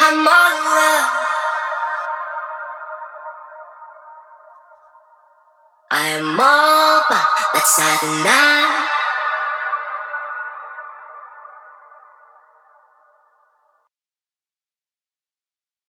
I'm all in love. I am all but the night.